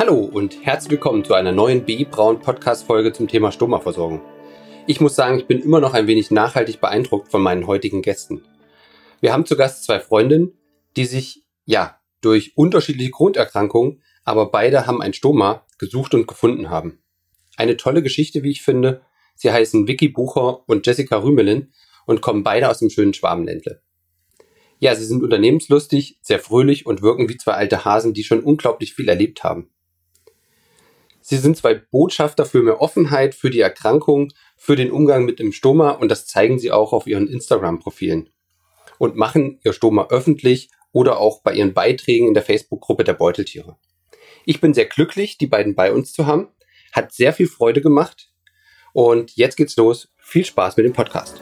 Hallo und herzlich willkommen zu einer neuen B. Braun Podcast Folge zum Thema Stoma-Versorgung. Ich muss sagen, ich bin immer noch ein wenig nachhaltig beeindruckt von meinen heutigen Gästen. Wir haben zu Gast zwei Freundinnen, die sich, ja, durch unterschiedliche Grunderkrankungen, aber beide haben ein Stoma gesucht und gefunden haben. Eine tolle Geschichte, wie ich finde. Sie heißen Vicky Bucher und Jessica Rümelin und kommen beide aus dem schönen Schwabenländle. Ja, sie sind unternehmenslustig, sehr fröhlich und wirken wie zwei alte Hasen, die schon unglaublich viel erlebt haben. Sie sind zwei Botschafter für mehr Offenheit, für die Erkrankung, für den Umgang mit dem Stoma und das zeigen sie auch auf ihren Instagram-Profilen und machen ihr Stoma öffentlich oder auch bei ihren Beiträgen in der Facebook-Gruppe der Beuteltiere. Ich bin sehr glücklich, die beiden bei uns zu haben. Hat sehr viel Freude gemacht. Und jetzt geht's los. Viel Spaß mit dem Podcast.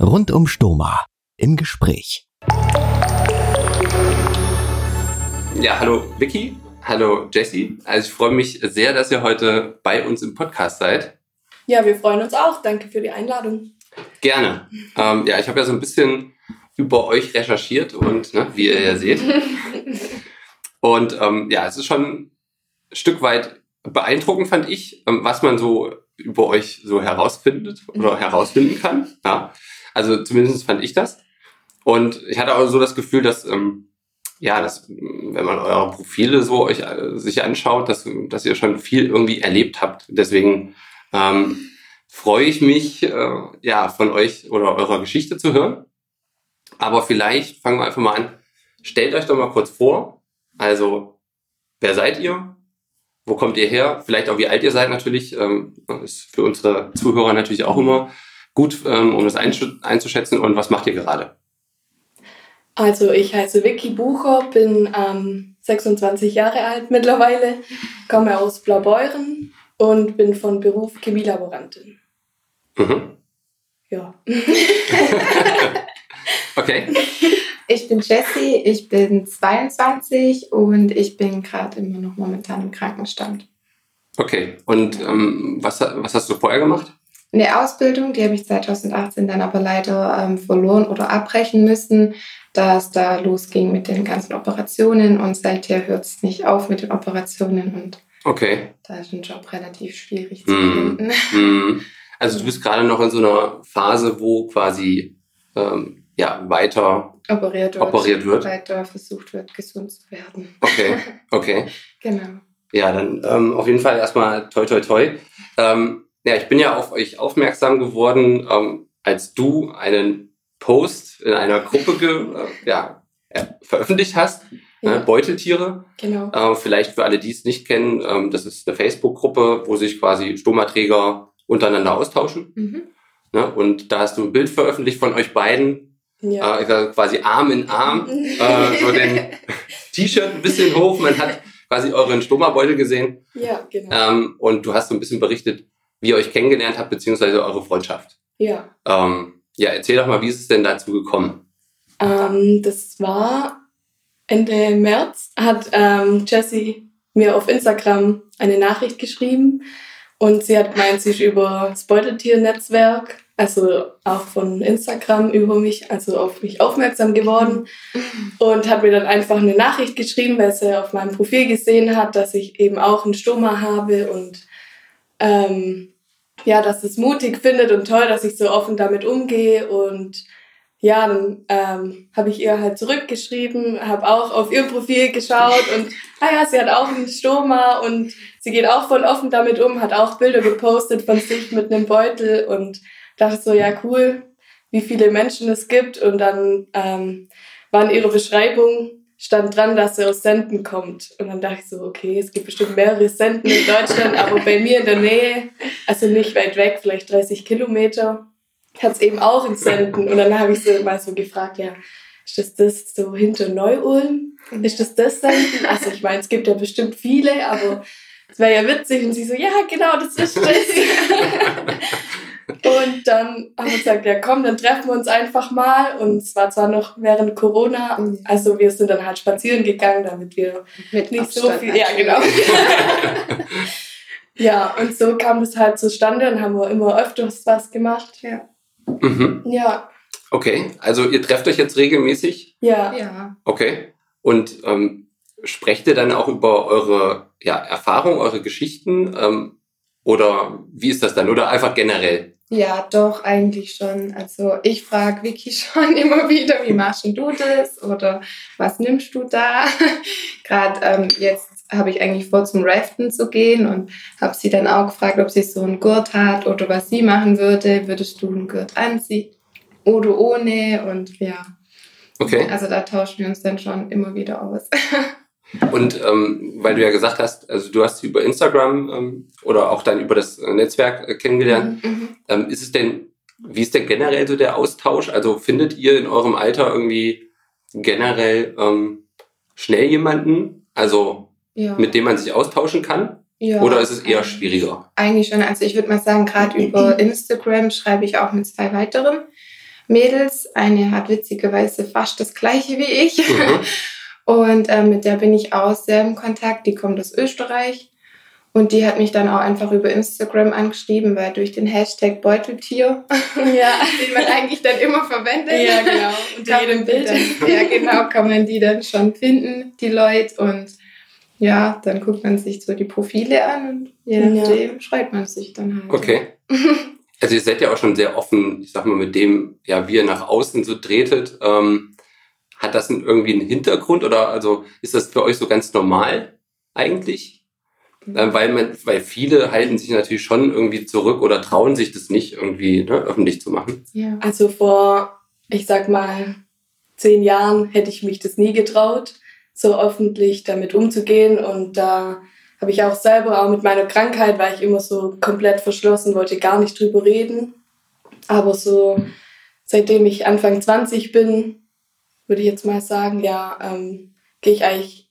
Rund um Stoma im Gespräch. Ja, hallo Vicky, hallo Jessie. Also ich freue mich sehr, dass ihr heute bei uns im Podcast seid. Ja, wir freuen uns auch. Danke für die Einladung. Gerne. Ähm, ja, ich habe ja so ein bisschen über euch recherchiert und ne, wie ihr ja seht. Und ähm, ja, es ist schon ein Stück weit beeindruckend, fand ich, ähm, was man so über euch so herausfindet oder herausfinden kann. Ja. Also zumindest fand ich das. Und ich hatte auch so das Gefühl, dass ähm, ja, dass, wenn man eure Profile so euch äh, sich anschaut, dass, dass ihr schon viel irgendwie erlebt habt. Deswegen ähm, freue ich mich, äh, ja, von euch oder eurer Geschichte zu hören. Aber vielleicht fangen wir einfach mal an. Stellt euch doch mal kurz vor. Also, wer seid ihr? Wo kommt ihr her? Vielleicht auch wie alt ihr seid natürlich. Ähm, ist für unsere Zuhörer natürlich auch immer gut, ähm, um das einzuschätzen. Und was macht ihr gerade? Also ich heiße Vicky Bucher, bin ähm, 26 Jahre alt mittlerweile, komme aus Blaubeuren, und bin von Beruf Chemielaborantin. Mhm. Ja. okay. Ich bin Jessie, ich bin 22 und ich bin gerade immer noch momentan im Krankenstand. Okay, und ähm, was, was hast du vorher gemacht? Eine Ausbildung, die habe ich 2018 dann aber leider ähm, verloren oder abbrechen müssen, da es da losging mit den ganzen Operationen und seither hört es nicht auf mit den Operationen und Okay. Da ist ein Job relativ schwierig zu mm. finden. Mm. Also du bist gerade noch in so einer Phase, wo quasi ähm, ja, weiter operiert wird, operiert wird. Weiter versucht wird, gesund zu werden. Okay, okay. genau. Ja, dann ähm, auf jeden Fall erstmal toi toi toi. Ähm, ja, ich bin ja auf euch aufmerksam geworden, ähm, als du einen Post in einer Gruppe äh, ja, äh, veröffentlicht hast Ne, ja. Beuteltiere. Genau. Äh, vielleicht für alle, die es nicht kennen, ähm, das ist eine Facebook-Gruppe, wo sich quasi Stomaträger untereinander austauschen. Mhm. Ne, und da hast du ein Bild veröffentlicht von euch beiden, ja. äh, quasi Arm in Arm, äh, so den T-Shirt ein bisschen hoch. Man hat quasi euren Stomabeutel gesehen. Ja, genau. Ähm, und du hast so ein bisschen berichtet, wie ihr euch kennengelernt habt, beziehungsweise eure Freundschaft. Ja. Ähm, ja, erzähl doch mal, wie ist es denn dazu gekommen? Ähm, das war Ende März hat ähm, Jessie mir auf Instagram eine Nachricht geschrieben und sie hat gemeint, sie ist über das Beuteltier-Netzwerk, also auch von Instagram über mich, also auf mich aufmerksam geworden und hat mir dann einfach eine Nachricht geschrieben, weil sie auf meinem Profil gesehen hat, dass ich eben auch einen Stoma habe und ähm, ja, dass es mutig findet und toll, dass ich so offen damit umgehe. Und ja, dann ähm, habe ich ihr halt zurückgeschrieben, habe auch auf ihr Profil geschaut und ah ja, sie hat auch einen Stoma und sie geht auch voll offen damit um, hat auch Bilder gepostet von sich mit einem Beutel und dachte so, ja cool, wie viele Menschen es gibt. Und dann ähm, war in ihrer Beschreibung stand dran, dass sie aus Senden kommt und dann dachte ich so, okay, es gibt bestimmt mehrere Senden in Deutschland, aber bei mir in der Nähe, also nicht weit weg, vielleicht 30 Kilometer hat es eben auch in Senden. Und dann habe ich sie mal so gefragt, ja, ist das das so hinter Neu-Ulm? Ist das das Senden? Also ich meine, es gibt ja bestimmt viele, aber es wäre ja witzig. Und sie so, ja, genau, das ist das. und dann haben wir gesagt, ja komm, dann treffen wir uns einfach mal. Und es war zwar noch während Corona, also wir sind dann halt spazieren gegangen, damit wir Mit nicht Abstand so viel... Ja, genau. ja, und so kam das halt zustande und haben wir immer öfters was gemacht. Ja. Mhm. Ja. Okay, also ihr trefft euch jetzt regelmäßig? Ja. Ja. Okay. Und ähm, sprecht ihr dann auch über eure ja, Erfahrungen, eure Geschichten? Ähm, oder wie ist das dann? Oder einfach generell? Ja, doch, eigentlich schon. Also ich frage Vicky schon immer wieder, wie machst du das? Oder was nimmst du da? Gerade ähm, jetzt habe ich eigentlich vor, zum Raften zu gehen und habe sie dann auch gefragt, ob sie so einen Gurt hat oder was sie machen würde. Würdest du einen Gurt anziehen oder ohne? Und ja. Okay. Also da tauschen wir uns dann schon immer wieder aus. Und ähm, weil du ja gesagt hast, also du hast sie über Instagram ähm, oder auch dann über das Netzwerk äh, kennengelernt, mhm, mhm. ähm, ist es denn, wie ist denn generell so der Austausch? Also findet ihr in eurem Alter irgendwie generell ähm, schnell jemanden, also ja. mit dem man sich austauschen kann? Ja, Oder ist es eher schwieriger? Eigentlich schon. Also ich würde mal sagen, gerade über Instagram schreibe ich auch mit zwei weiteren Mädels. Eine hat witzigerweise fast das gleiche wie ich. Mhm. Und äh, mit der bin ich auch sehr im Kontakt. Die kommt aus Österreich. Und die hat mich dann auch einfach über Instagram angeschrieben, weil durch den Hashtag Beuteltier, ja. den man eigentlich dann immer verwendet. Ja, genau. Unter jedem Bild. Dann, ja, genau, kann man die dann schon finden, die Leute. Und ja, dann guckt man sich so die Profile an und je nachdem ja. schreibt man sich dann halt. Okay. Also ihr seid ja auch schon sehr offen, ich sag mal, mit dem, ja, wie ihr nach außen so tretet. Ähm, hat das irgendwie einen Hintergrund oder also ist das für euch so ganz normal eigentlich? Mhm. Weil man, weil viele halten sich natürlich schon irgendwie zurück oder trauen sich das nicht irgendwie ne, öffentlich zu machen. Ja. Also vor, ich sag mal, zehn Jahren hätte ich mich das nie getraut, so öffentlich damit umzugehen. Und da habe ich auch selber, auch mit meiner Krankheit, war ich immer so komplett verschlossen, wollte gar nicht drüber reden. Aber so, seitdem ich Anfang 20 bin, würde ich jetzt mal sagen, ja, ähm, gehe ich eigentlich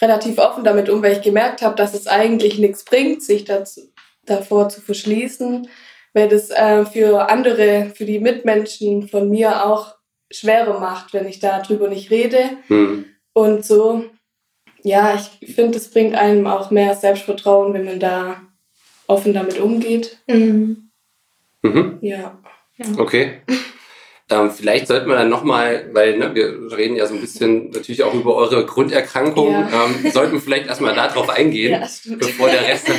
relativ offen damit um, weil ich gemerkt habe, dass es eigentlich nichts bringt, sich dazu, davor zu verschließen, weil das äh, für andere, für die Mitmenschen von mir auch schwerer macht, wenn ich darüber nicht rede. Mhm. Und so, ja, ich finde, es bringt einem auch mehr Selbstvertrauen, wenn man da offen damit umgeht. Mhm. Mhm. Ja. Okay. Ähm, vielleicht sollten wir dann nochmal, weil ne, wir reden ja so ein bisschen natürlich auch über eure Grunderkrankung, ja. ähm, sollten wir vielleicht erstmal darauf eingehen, ja, bevor der Rest.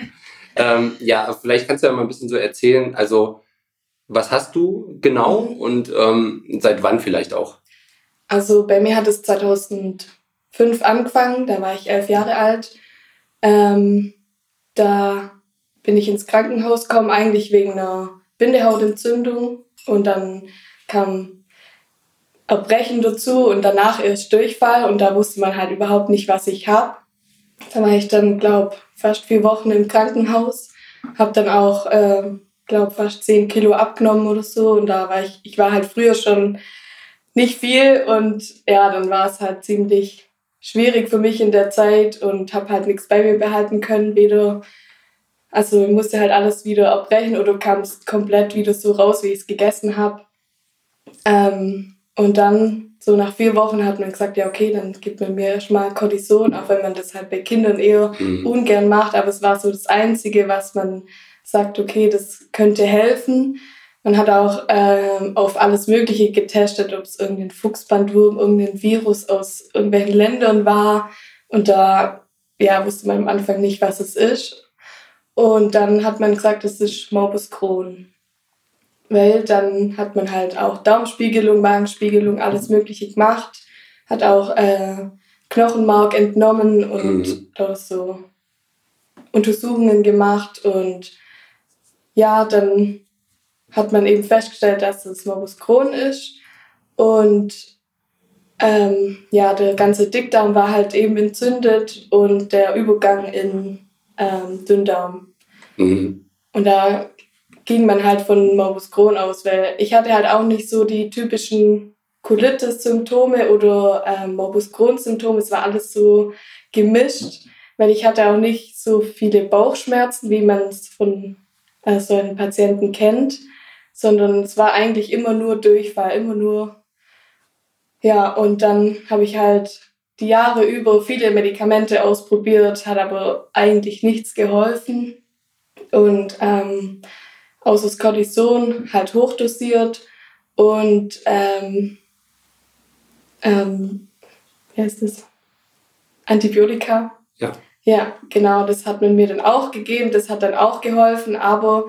ähm, ja, vielleicht kannst du ja mal ein bisschen so erzählen, also was hast du genau und ähm, seit wann vielleicht auch? Also bei mir hat es 2005 angefangen, da war ich elf Jahre alt. Ähm, da bin ich ins Krankenhaus gekommen, eigentlich wegen einer Bindehautentzündung. Und dann kam Erbrechen dazu und danach erst Durchfall und da wusste man halt überhaupt nicht, was ich habe. Da war ich dann, glaube fast vier Wochen im Krankenhaus, habe dann auch, äh, glaube fast zehn Kilo abgenommen oder so und da war ich, ich war halt früher schon nicht viel und ja, dann war es halt ziemlich schwierig für mich in der Zeit und habe halt nichts bei mir behalten können, weder also musste halt alles wieder abbrechen oder kam es komplett wieder so raus, wie ich es gegessen habe. Ähm, und dann, so nach vier Wochen, hat man gesagt, ja, okay, dann gibt man mir erstmal Cortison, auch wenn man das halt bei Kindern eher mhm. ungern macht. Aber es war so das Einzige, was man sagt, okay, das könnte helfen. Man hat auch ähm, auf alles Mögliche getestet, ob es irgendein Fuchsbandwurm, irgendein Virus aus irgendwelchen Ländern war. Und da ja, wusste man am Anfang nicht, was es ist. Und dann hat man gesagt, es ist Morbus Crohn weil dann hat man halt auch Darmspiegelung, Magenspiegelung, alles Mögliche gemacht, hat auch äh, Knochenmark entnommen und mhm. da so Untersuchungen gemacht und ja, dann hat man eben festgestellt, dass es Morbus Crohn ist und ähm, ja, der ganze Dickdarm war halt eben entzündet und der Übergang in ähm, Dünndarm. Mhm. Und da ging man halt von Morbus Crohn aus, weil ich hatte halt auch nicht so die typischen Colitis-Symptome oder ähm, Morbus Crohn-Symptome. Es war alles so gemischt, weil ich hatte auch nicht so viele Bauchschmerzen, wie man es von äh, so einen Patienten kennt, sondern es war eigentlich immer nur Durchfall, immer nur ja, und dann habe ich halt die Jahre über viele Medikamente ausprobiert, hat aber eigentlich nichts geholfen. Und ähm, außer das Cortison halt hochdosiert und ähm, ähm, wie heißt das? Antibiotika. Ja. Ja, genau, das hat man mir dann auch gegeben, das hat dann auch geholfen, aber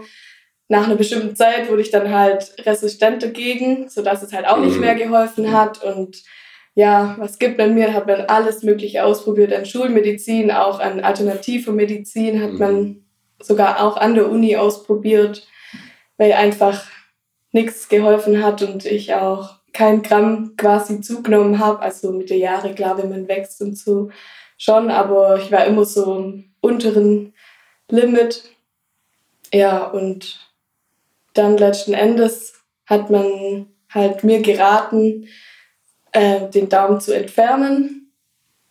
nach einer bestimmten Zeit wurde ich dann halt resistent dagegen, sodass es halt auch nicht mhm. mehr geholfen hat. Und ja, was gibt man mir? Hat man alles Mögliche ausprobiert an Schulmedizin, auch an alternative Medizin, hat man mhm. sogar auch an der Uni ausprobiert, weil einfach nichts geholfen hat und ich auch kein Gramm quasi zugenommen habe. Also mit der Jahre, klar, wenn man wächst und so schon, aber ich war immer so im unteren Limit. Ja, und dann letzten Endes hat man halt mir geraten, äh, den Daumen zu entfernen.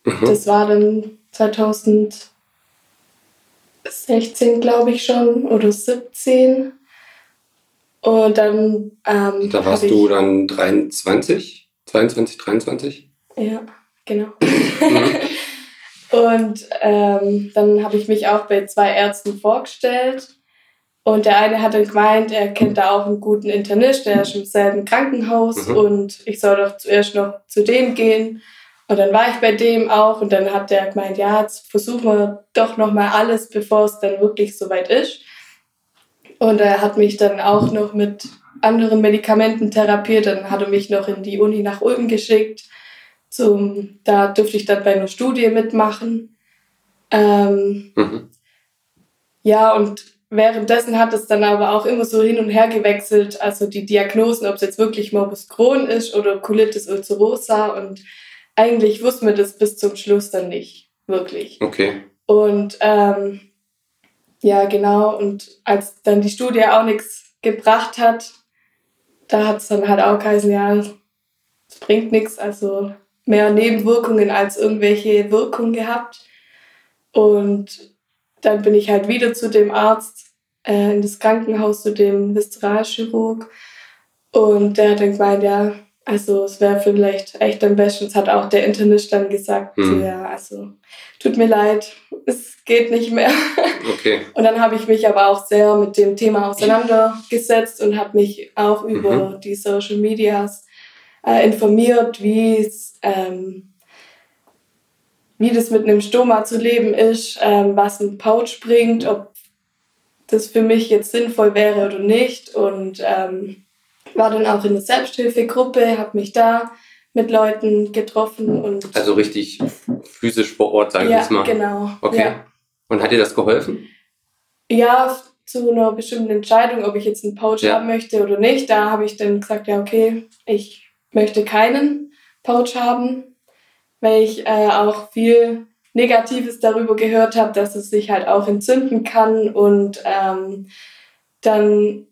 Mhm. Das war dann 2016, glaube ich schon, oder 17. Und dann. Ähm, da warst du dann 23, 22, 23? Ja, genau. Mhm. Und ähm, dann habe ich mich auch bei zwei Ärzten vorgestellt und der eine hat dann gemeint, er kennt da auch einen guten Internist, der ist im selben Krankenhaus mhm. und ich soll doch zuerst noch zu dem gehen. Und dann war ich bei dem auch und dann hat der gemeint, ja, jetzt versuchen wir doch nochmal alles, bevor es dann wirklich soweit ist. Und er hat mich dann auch noch mit anderen Medikamenten therapiert. Dann hat er mich noch in die Uni nach Ulm geschickt. Zum, da durfte ich dann bei einer Studie mitmachen. Ähm, mhm. Ja, und währenddessen hat es dann aber auch immer so hin und her gewechselt, also die Diagnosen, ob es jetzt wirklich Morbus Crohn ist oder Colitis ulcerosa und eigentlich wussten wir das bis zum Schluss dann nicht wirklich. Okay. Und ähm, ja, genau, und als dann die Studie auch nichts gebracht hat, da hat es dann halt auch geheißen, ja, es bringt nichts, also mehr Nebenwirkungen als irgendwelche Wirkungen gehabt. Und dann bin ich halt wieder zu dem Arzt äh, in das Krankenhaus, zu dem Viszeralchirurg. Und der hat dann gemeint, ja, also es wäre vielleicht echt am besten. Es hat auch der Internist dann gesagt, mhm. ja, also tut mir leid, es geht nicht mehr. Okay. Und dann habe ich mich aber auch sehr mit dem Thema auseinandergesetzt und habe mich auch mhm. über die Social Medias äh, informiert, wie es ähm, wie das mit einem Stoma zu leben ist, ähm, was ein Pouch bringt, ob das für mich jetzt sinnvoll wäre oder nicht. Und ähm, war dann auch in der Selbsthilfegruppe, habe mich da mit Leuten getroffen und. Also richtig physisch vor Ort, sagen wir ja, es mal. Genau. Okay. Ja. Und hat dir das geholfen? Ja, zu einer bestimmten Entscheidung, ob ich jetzt einen Pouch ja. haben möchte oder nicht. Da habe ich dann gesagt, ja, okay, ich möchte keinen Pouch haben weil ich äh, auch viel Negatives darüber gehört habe, dass es sich halt auch entzünden kann. Und ähm, dann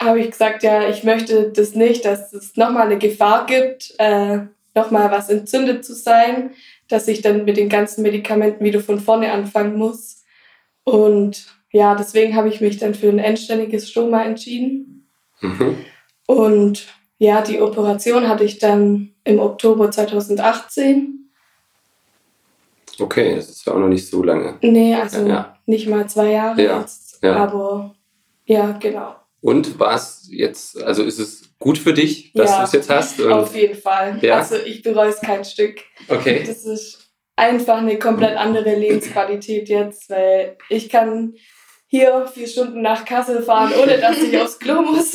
habe ich gesagt, ja, ich möchte das nicht, dass es nochmal eine Gefahr gibt, äh, nochmal was entzündet zu sein, dass ich dann mit den ganzen Medikamenten wieder von vorne anfangen muss. Und ja, deswegen habe ich mich dann für ein endständiges Stoma entschieden. Mhm. Und ja, die Operation hatte ich dann im Oktober 2018. Okay, das ist ja auch noch nicht so lange. Nee, also ja, ja. nicht mal zwei Jahre ja, jetzt. Ja. Aber ja, genau. Und war es jetzt, also ist es gut für dich, dass du es jetzt hast? Und auf jeden Fall. Also ich bereue es kein Stück. Okay. Das ist einfach eine komplett andere Lebensqualität jetzt, weil ich kann hier vier Stunden nach Kassel fahren, ohne dass ich aufs Klo muss.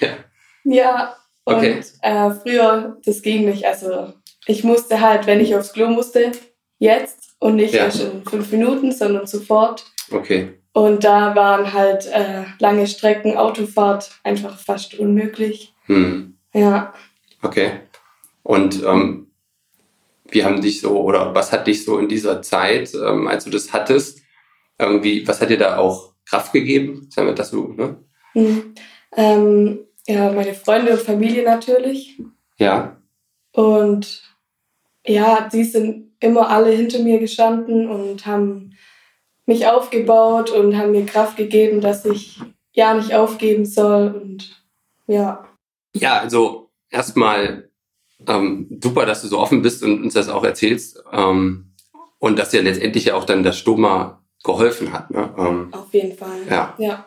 ja. Ja, und okay. äh, früher, das ging nicht. Also ich musste halt, wenn ich aufs Klo musste, jetzt und nicht ja. erst in fünf Minuten, sondern sofort. Okay. Und da waren halt äh, lange Strecken, Autofahrt einfach fast unmöglich. Hm. Ja. Okay. Und ähm, wie haben dich so, oder was hat dich so in dieser Zeit, ähm, als du das hattest, irgendwie, was hat dir da auch Kraft gegeben? Sagen wir das so, ne? Hm. Ähm, ja, meine Freunde und Familie natürlich. Ja. Und ja, die sind immer alle hinter mir gestanden und haben mich aufgebaut und haben mir Kraft gegeben, dass ich ja nicht aufgeben soll. Und ja. Ja, also erstmal ähm, super, dass du so offen bist und uns das auch erzählst. Ähm, und dass dir letztendlich ja auch dann das Stoma geholfen hat. Ne? Ähm, Auf jeden Fall. Ja. Ja,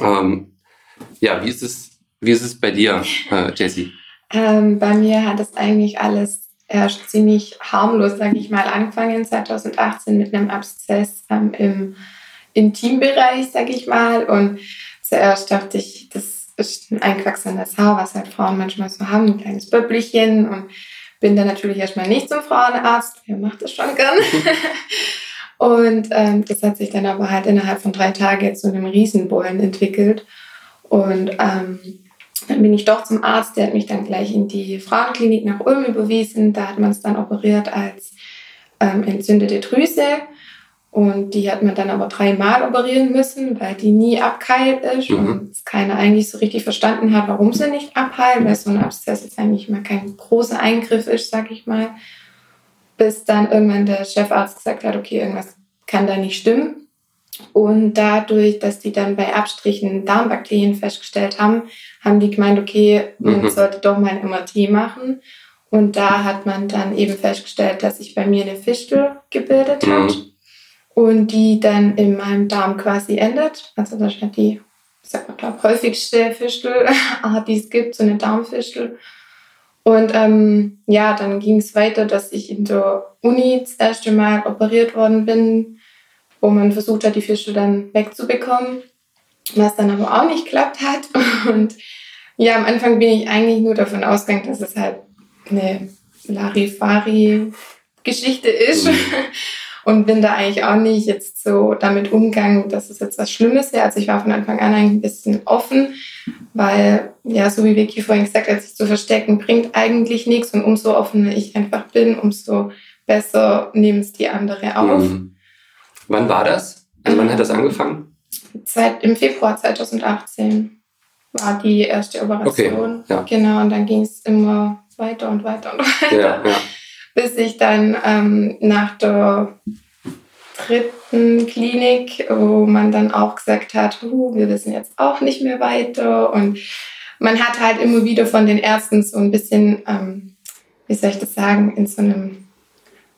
ähm, ja wie ist es, wie ist es bei dir, äh, Jessie? Ähm, bei mir hat es eigentlich alles erst ziemlich harmlos, sage ich mal, angefangen 2018 mit einem Abszess ähm, im Intimbereich, sage ich mal. Und zuerst dachte ich, das ist ein einquachsendes Haar, was halt Frauen manchmal so haben, ein kleines Böppelchen. Und bin dann natürlich erstmal nicht zum Frauenarzt. Wer macht das schon gern? und ähm, das hat sich dann aber halt innerhalb von drei Tagen zu einem Riesenbollen entwickelt. Und ähm, dann bin ich doch zum Arzt, der hat mich dann gleich in die Frauenklinik nach Ulm überwiesen. Da hat man es dann operiert als ähm, entzündete Drüse. Und die hat man dann aber dreimal operieren müssen, weil die nie abgeheilt ist Mhm. und es keiner eigentlich so richtig verstanden hat, warum sie nicht abheilt, weil so ein Abszess jetzt eigentlich mal kein großer Eingriff ist, sag ich mal. Bis dann irgendwann der Chefarzt gesagt hat, okay, irgendwas kann da nicht stimmen. Und dadurch, dass die dann bei Abstrichen Darmbakterien festgestellt haben, haben die gemeint, okay, man Mhm. sollte doch mal ein MRT machen. Und da hat man dann eben festgestellt, dass sich bei mir eine Fistel gebildet hat Mhm. und die dann in meinem Darm quasi endet. Also das ist ja die, ich sag mal, glaub, häufigste Fistelart, die es gibt, so eine Darmfistel. Und ähm, ja, dann ging es weiter, dass ich in der Uni das erste Mal operiert worden bin, wo man versucht hat, die Fistel dann wegzubekommen, was dann aber auch nicht geklappt hat. Und ja, am Anfang bin ich eigentlich nur davon ausgegangen, dass es halt eine Larifari-Geschichte ist. Mhm. Und bin da eigentlich auch nicht jetzt so damit umgegangen, dass es jetzt was Schlimmes wäre. Also ich war von Anfang an eigentlich ein bisschen offen, weil, ja, so wie Vicky vorhin gesagt hat, sich zu verstecken bringt eigentlich nichts. Und umso offener ich einfach bin, umso besser nehmen es die andere auf. Mhm. Wann war das? Also wann hat das angefangen? Seit im Februar 2018 war die erste Operation. Okay, ja. Genau, und dann ging es immer weiter und weiter und weiter. Ja, ja. bis ich dann ähm, nach der dritten Klinik, wo man dann auch gesagt hat, huh, wir wissen jetzt auch nicht mehr weiter. Und man hat halt immer wieder von den Ärzten so ein bisschen, ähm, wie soll ich das sagen, in so einem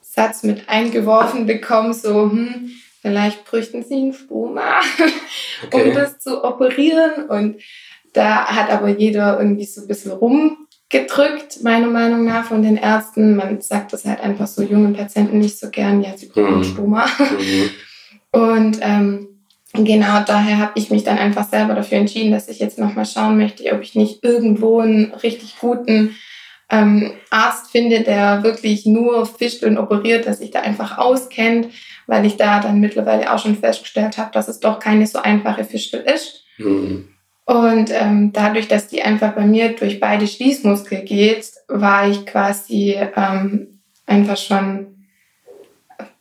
Satz mit eingeworfen bekommen, so, hm, vielleicht bräuchten sie einen Stoma, Okay. um das zu operieren. Und da hat aber jeder irgendwie so ein bisschen rumgedrückt, meiner Meinung nach, von den Ärzten. Man sagt das halt einfach so jungen Patienten nicht so gern, ja, sie brauchen einen Mhm. Stoma. Mhm. Und ähm, genau daher habe ich mich dann einfach selber dafür entschieden, dass ich jetzt nochmal schauen möchte, ob ich nicht irgendwo einen richtig guten ähm, Arzt finde, der wirklich nur Fischeln operiert, der sich da einfach auskennt, weil ich da dann mittlerweile auch schon festgestellt habe, dass es doch keine so einfache Fischel ist. Mhm. Und ähm, dadurch, dass die einfach bei mir durch beide Schließmuskel geht, war ich quasi ähm, einfach schon,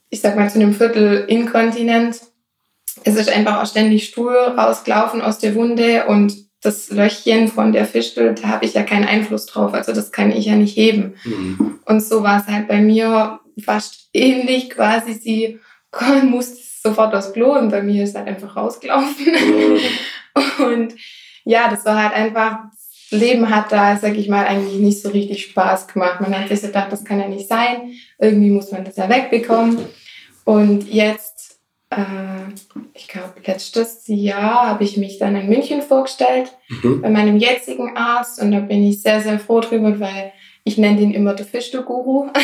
ich sag mal, zu einem Viertel inkontinent. Es ist einfach auch ständig Stuhl rausgelaufen aus der Wunde und das Löchchen von der Fischel, da habe ich ja keinen Einfluss drauf. Also das kann ich ja nicht heben. Mhm. Und so war es halt bei mir fast ähnlich quasi. Sie musste sofort aufs Klo und bei mir ist halt einfach rausgelaufen. Mhm. Und ja, das war halt einfach, das Leben hat da, sag ich mal, eigentlich nicht so richtig Spaß gemacht. Man hat sich so gedacht, das kann ja nicht sein. Irgendwie muss man das ja wegbekommen. Und jetzt, äh, ich glaube, letztes Jahr habe ich mich dann in München vorgestellt Mhm. bei meinem jetzigen Arzt und da bin ich sehr, sehr froh drüber, weil ich nenne den immer der Fischstuhl-Guru.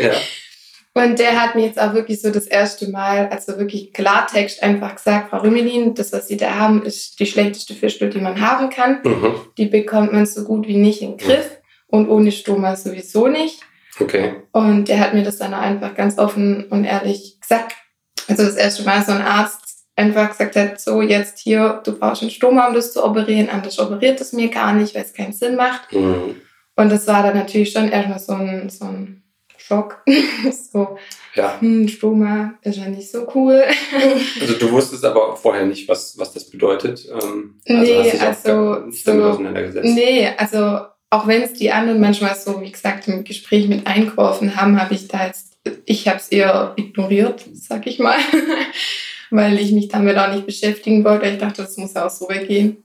Ja. Und der hat mir jetzt auch wirklich so das erste Mal, also wirklich Klartext einfach gesagt, Frau Rümelin, das, was Sie da haben, ist die schlechteste Fischstuhl, die man haben kann. Mhm. Die bekommt man so gut wie nicht in den Griff und ohne Stoma sowieso nicht. Okay. Und der hat mir das dann auch einfach ganz offen und ehrlich gesagt. Also das erste Mal so ein Arzt einfach gesagt hat, so jetzt hier, du brauchst einen Stoma, um das zu operieren, anders operiert es mir gar nicht, weil es keinen Sinn macht. Mhm. Und das war dann natürlich schon erstmal so ein, so ein Schock. so, Ja. hm, Stoma ist ja nicht so cool. Also du wusstest aber vorher nicht, was, was das bedeutet. Ähm, Nee, also nicht damit so- auseinandergesetzt. Nee, also auch wenn es die anderen manchmal so, wie gesagt, im Gespräch mit eingeworfen haben, habe ich da jetzt, ich habe es eher ignoriert, sag ich mal, weil ich mich damit auch nicht beschäftigen wollte. Ich dachte, das muss ja auch so weggehen.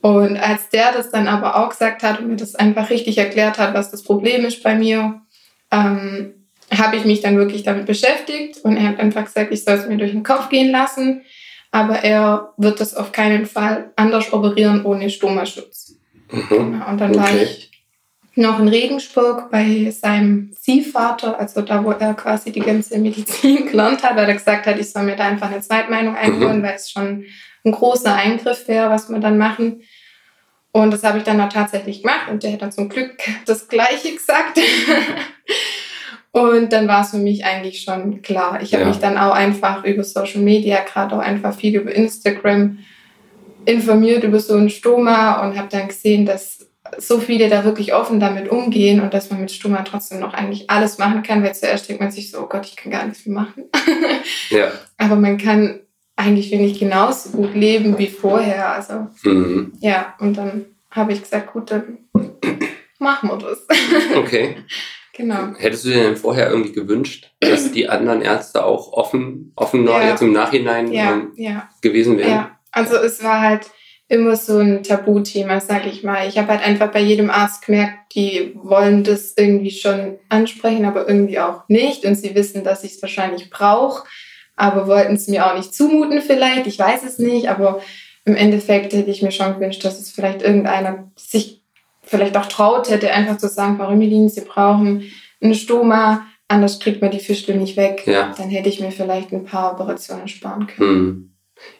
Und als der das dann aber auch gesagt hat und mir das einfach richtig erklärt hat, was das Problem ist bei mir, ähm, habe ich mich dann wirklich damit beschäftigt und er hat einfach gesagt, ich soll es mir durch den Kopf gehen lassen, aber er wird das auf keinen Fall anders operieren ohne Stomaschutz. Mhm. Genau, und dann war Okay. ich noch in Regensburg bei seinem Ziehvater, also da, wo er quasi die ganze Medizin gelernt hat, weil er gesagt hat, ich soll mir da einfach eine Zweitmeinung einholen, weil es schon ein großer Eingriff wäre, was wir dann machen. Und das habe ich dann auch tatsächlich gemacht und der hat dann zum Glück das Gleiche gesagt. Und dann war es für mich eigentlich schon klar. Ich habe Ja. mich dann auch einfach über Social Media, gerade auch einfach viel über Instagram informiert über so ein Stoma und habe dann gesehen, dass so viele da wirklich offen damit umgehen und dass man mit Stoma trotzdem noch eigentlich alles machen kann, weil zuerst denkt man sich so, oh Gott, ich kann gar nichts mehr machen. Ja. Aber man kann eigentlich, finde ich, genauso gut leben wie vorher. Also Mhm. ja, und dann habe ich gesagt, gut, dann machen wir das. Okay. genau. Hättest du dir denn vorher irgendwie gewünscht, dass die anderen Ärzte auch offen, offener Ja. jetzt im Nachhinein Ja, ähm, ja. gewesen wären? Ja, also es war halt immer so ein Tabuthema, sag ich mal. Ich habe halt einfach bei jedem Arzt gemerkt, die wollen das irgendwie schon ansprechen, aber irgendwie auch nicht. Und sie wissen, dass ich es wahrscheinlich brauche, aber wollten es mir auch nicht zumuten vielleicht. Ich weiß es nicht, aber im Endeffekt hätte ich mir schon gewünscht, dass es vielleicht irgendeiner sich vielleicht auch traut hätte, einfach zu sagen, Frau Rümmelin, Sie brauchen einen Stoma, anders kriegt man die Fischle nicht weg. Ja. Dann hätte ich mir vielleicht ein paar Operationen sparen können. Hm.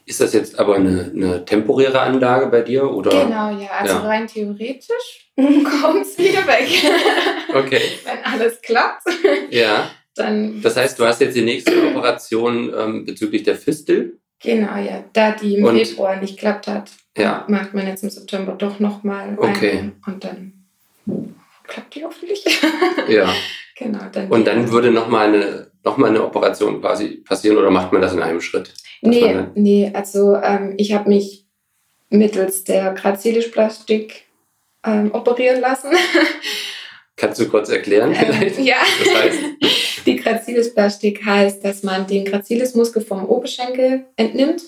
Ist das jetzt aber eine, eine temporäre Anlage bei dir? Oder? Genau, ja. Also Ja. rein theoretisch kommt es wieder weg. Okay. Wenn alles klappt, Ja. Dann. Das heißt, du hast jetzt die nächste Operation ähm, bezüglich der Fistel. Genau, ja. Da die im Und- Februar nicht geklappt hat, Ja. macht man jetzt im September doch nochmal Okay. eine. Und dann klappt die hoffentlich. Ja. genau. Dann Und dann würde nochmal eine, noch mal eine Operation quasi passieren oder macht man das in einem Schritt? Nee, man- nee, also ähm, ich habe mich mittels der Grazilisplastik ähm, operieren lassen. Kannst du kurz erklären ähm, vielleicht? ja. Das heißt? Die Gracilis-Plastik heißt, dass man den Gracilis-Muskel vom Oberschenkel entnimmt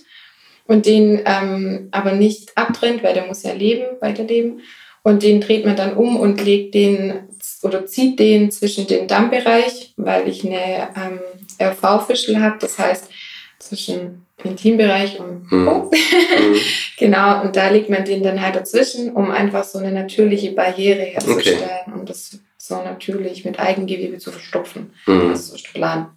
und den ähm, aber nicht abtrennt, weil der muss ja leben, weiterleben. Und den dreht man dann um und legt den oder zieht den zwischen den Dammbereich, weil ich eine ähm, RV-Fischel habe, das heißt zwischen Intimbereich und Hm. Po. Hm. genau, und da legt man den dann halt dazwischen, um einfach so eine natürliche Barriere herzustellen und das so natürlich mit Eigengewebe zu verstopfen. Hm. Das ist Plan.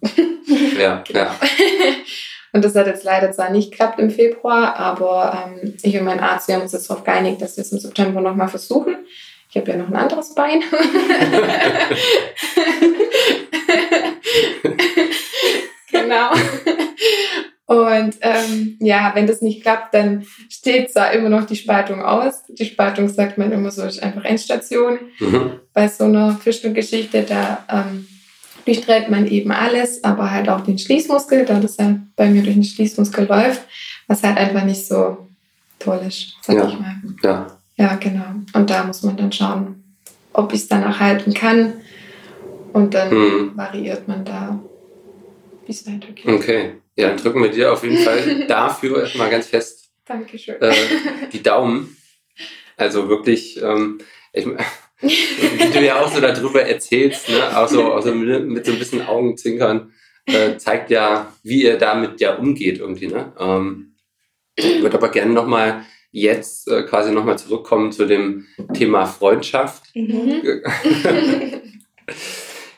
Ja, ja. Und das hat jetzt leider zwar nicht geklappt im Februar, aber ähm, ich und mein Arzt, wir haben uns jetzt darauf geeinigt, dass wir es im September nochmal versuchen. Ich habe ja noch ein anderes Bein. Genau. Und ähm, ja, wenn das nicht klappt, dann steht zwar immer noch die Spaltung aus. Die Spaltung sagt man immer so, ist einfach Endstation Mhm. bei so einer Fischelgeschichte, da ähm, durchtrennt man eben alles, aber halt auch den Schließmuskel, da das ja bei mir durch den Schließmuskel läuft, was halt einfach nicht so toll ist, sag Ja. ich mal. Ja. Ja, genau. Und da muss man dann schauen, ob ich es dann auch halten kann. Und dann Hm. variiert man da, wie es weitergeht. Okay. Ja, dann drücken wir dir auf jeden Fall dafür erstmal ganz fest Dankeschön. äh, die Daumen. Also wirklich, ähm, ich, wie du ja auch so darüber erzählst, ne? auch so, auch so mit, mit so ein bisschen Augenzwinkern, äh, zeigt ja, wie ihr damit ja umgeht irgendwie. Ne? Ähm, ich würde aber gerne nochmal jetzt äh, quasi nochmal zurückkommen zu dem Thema Freundschaft. Mhm.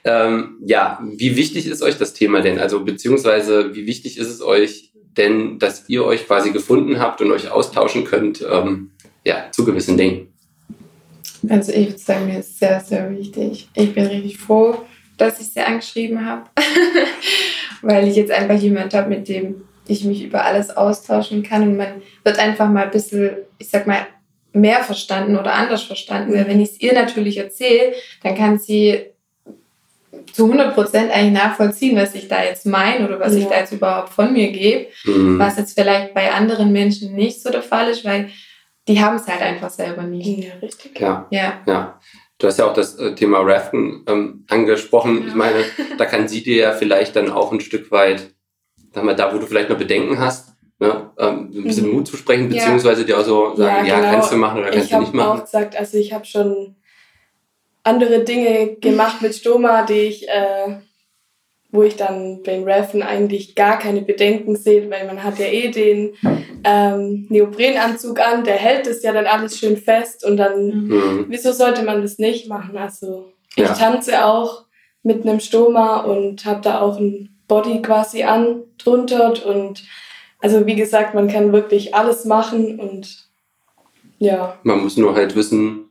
Ähm, ja, wie wichtig ist euch das Thema denn? Also beziehungsweise wie wichtig ist es euch denn, dass ihr euch quasi gefunden habt und euch austauschen könnt, ähm, ja, zu gewissen Dingen? Also ich würde sagen, mir ist sehr, sehr wichtig. Ich bin richtig froh, dass ich sie angeschrieben habe, weil ich jetzt einfach jemand habe, mit dem ich mich über alles austauschen kann und man wird einfach mal ein bisschen, ich sag mal, mehr verstanden oder anders verstanden. Weil wenn ich es ihr natürlich erzähle, dann kann sie zu 100 Prozent eigentlich nachvollziehen, was ich da jetzt meine oder was Ja. ich da jetzt überhaupt von mir gebe. Mhm. Was jetzt vielleicht bei anderen Menschen nicht so der Fall ist, weil die haben es halt einfach selber nicht. Ja, richtig. Ja, Ja. ja. Du hast ja auch das äh, Thema Raften ähm, angesprochen. Ja. Ich meine, da kann sie dir ja vielleicht dann auch ein Stück weit, sag mal, da wo du vielleicht noch Bedenken hast, ne, ähm, ein bisschen Mhm. Mut zu sprechen, Ja. beziehungsweise dir auch so sagen, ja, genau. kannst du machen oder kannst Ich du nicht habe machen. auch gesagt, also ich habe schon andere Dinge gemacht mit Stoma, die ich, äh, wo ich dann beim Raffen eigentlich gar keine Bedenken sehe, weil man hat ja eh den ähm, Neoprenanzug an, der hält es ja dann alles schön fest und dann, Mhm. wieso sollte man das nicht machen? Also ich Ja. tanze auch mit einem Stoma und habe da auch ein Body quasi an drunter und also wie gesagt, man kann wirklich alles machen und ja. Man muss nur halt wissen,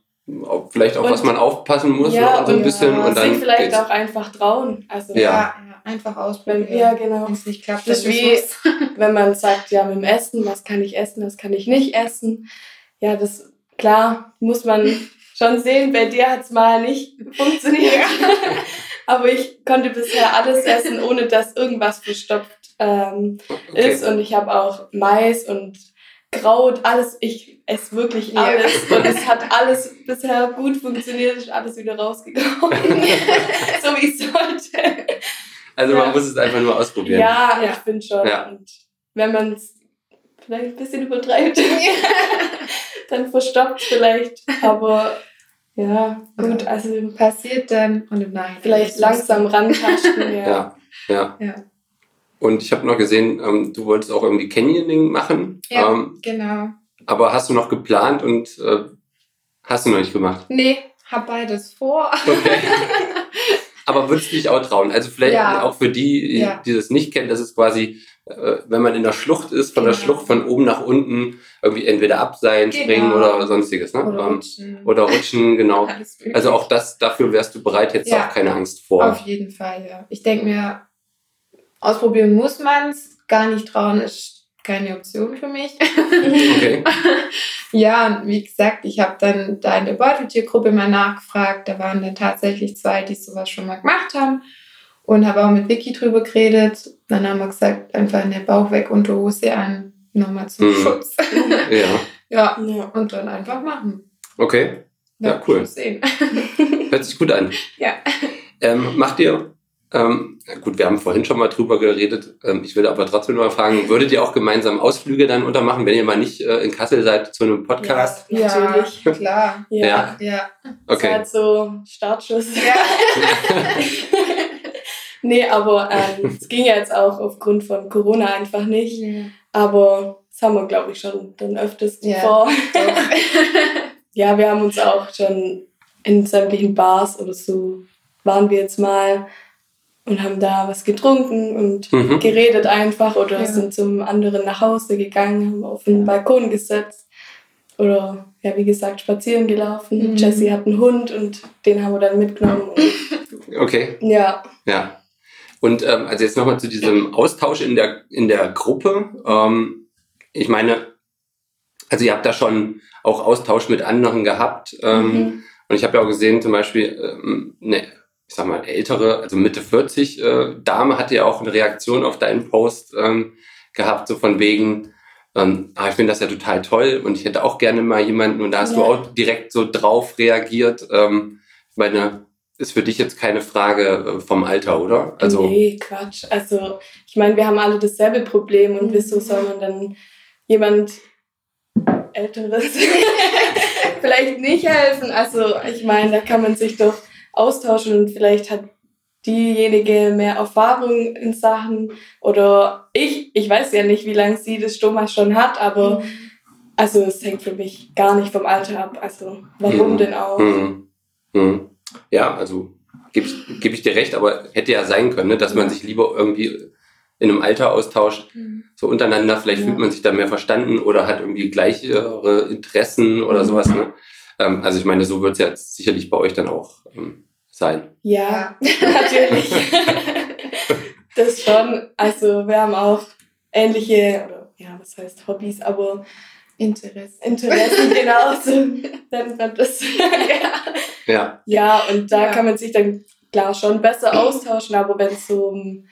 vielleicht auch, Und- was man aufpassen muss, ja, noch so ein und bisschen. man Und dann sich vielleicht geht's. auch einfach trauen. Also Ja. ja, einfach wenn, ausprobieren. ja, genau. Wenn es nicht klappt, Das ist wie-. Wenn man sagt, ja, mit dem Essen, was kann ich essen, was kann ich nicht essen. Ja, das klar muss man schon sehen. Bei dir hat es mal nicht funktioniert. Aber ich konnte bisher alles essen, ohne dass irgendwas verstopft ähm, Okay. ist. Und ich habe auch Mais und Kraut, alles. Ich esse wirklich alles. Und es hat alles bisher gut funktioniert, ist alles wieder rausgekommen. so wie es sollte. Also Ja. man muss es einfach nur ausprobieren. Ja, Ja. ich finde schon. Ja. Und wenn man es vielleicht ein bisschen übertreibt, dann verstoppt es vielleicht. Aber ja, gut, also Passiert dann und im Nachhinein. vielleicht langsam rantasten. Ja. Ja, ja. Ja. Und ich habe noch gesehen, ähm, du wolltest auch irgendwie Canyoning machen. Ja. Ähm, Genau. aber hast du noch geplant und äh, hast du noch nicht gemacht? Nee, hab beides vor. Okay. aber würdest du dich auch trauen? Also vielleicht Ja. auch für die, Ja. die das nicht kennen, das ist quasi, äh, wenn man in der Schlucht ist, von der Genau. Schlucht von oben nach unten, irgendwie entweder abseilen, Genau. springen oder sonstiges. Ne? Oder Ähm, rutschen. oder rutschen, genau. Also auch das, dafür wärst du bereit, du Ja. auch keine Angst vor. Auf jeden Fall, ja. Ich denke mir, ausprobieren muss man's. Gar nicht trauen ist keine Option für mich. Okay. ja, und wie gesagt, ich habe dann da in der Beuteltiergruppe mal nachgefragt. Da waren dann tatsächlich zwei, die sowas schon mal gemacht haben. Und habe auch mit Vicky drüber geredet. Dann haben wir gesagt, einfach eine Bauchweg-Unterhose an, nochmal zum Mhm. Schutz. Ja. ja, Ja. und dann einfach machen. Okay. Ja, cool. Sehen. Hört sich gut an. Ja. Ähm, macht ihr, ähm, gut, wir haben vorhin schon mal drüber geredet, ähm, ich will aber trotzdem mal fragen, würdet ihr auch gemeinsam Ausflüge dann untermachen, wenn ihr mal nicht äh, in Kassel seid zu einem Podcast? Ja, natürlich. Ja, klar. Ja. Ja. Ja. Das ist Okay. halt so Startschuss. Ja. nee, aber ähm, es ging ja jetzt auch aufgrund von Corona einfach nicht. Aber das haben wir, glaube ich, schon dann öfters Ja. vor. Ja, wir haben uns auch schon in sämtlichen Bars oder so waren wir jetzt mal und haben da was getrunken und Mhm. geredet einfach oder Ja. sind zum anderen nach Hause gegangen, haben auf den Balkon gesetzt oder ja, wie gesagt, spazieren gelaufen. Mhm. Jessie hat einen Hund und den haben wir dann mitgenommen. Okay, ja, ja. Und ähm, also jetzt nochmal zu diesem Austausch in der, in der Gruppe. Ähm, ich meine, also ihr habt da schon auch Austausch mit anderen gehabt. Ähm, Mhm. Und ich habe ja auch gesehen, zum Beispiel, ähm, eine, ich sag mal, ältere, also Mitte 40 äh, Dame hatte ja auch eine Reaktion auf deinen Post ähm, gehabt, so von wegen, ähm, ah, ich finde das ja total toll und ich hätte auch gerne mal jemanden und da hast du Ja. auch direkt so drauf reagiert. Ähm, ich meine, ist für dich jetzt keine Frage äh, vom Alter, oder? Also, nee, Quatsch. Also, ich meine, wir haben alle dasselbe Problem und Mhm. wieso soll man dann jemand Älteres vielleicht nicht helfen? Also, ich meine, da kann man sich doch austauschen und vielleicht hat diejenige mehr Erfahrung in Sachen oder ich, ich weiß ja nicht, wie lange sie das Stoma schon hat, aber also es hängt für mich gar nicht vom Alter ab. Also, warum Mhm. denn auch? hm, hm. ja, also gebe ich, geb ich dir recht, aber hätte ja sein können, ne, dass man Ja. sich lieber irgendwie in einem Alter austauscht, Mhm. so untereinander, vielleicht Ja. fühlt man sich da mehr verstanden oder hat irgendwie gleichere Interessen oder Mhm. sowas. Ne? Ähm, also ich meine, so wird es ja jetzt sicherlich bei euch dann auch ähm, sein. Ja, natürlich. das schon. Also wir haben auch ähnliche, oder ja, was heißt Hobbys, aber Interesse. Interessen genauso nennt man das. ja. Ja. ja, und da Ja. kann man sich dann klar schon besser austauschen, aber wenn es so um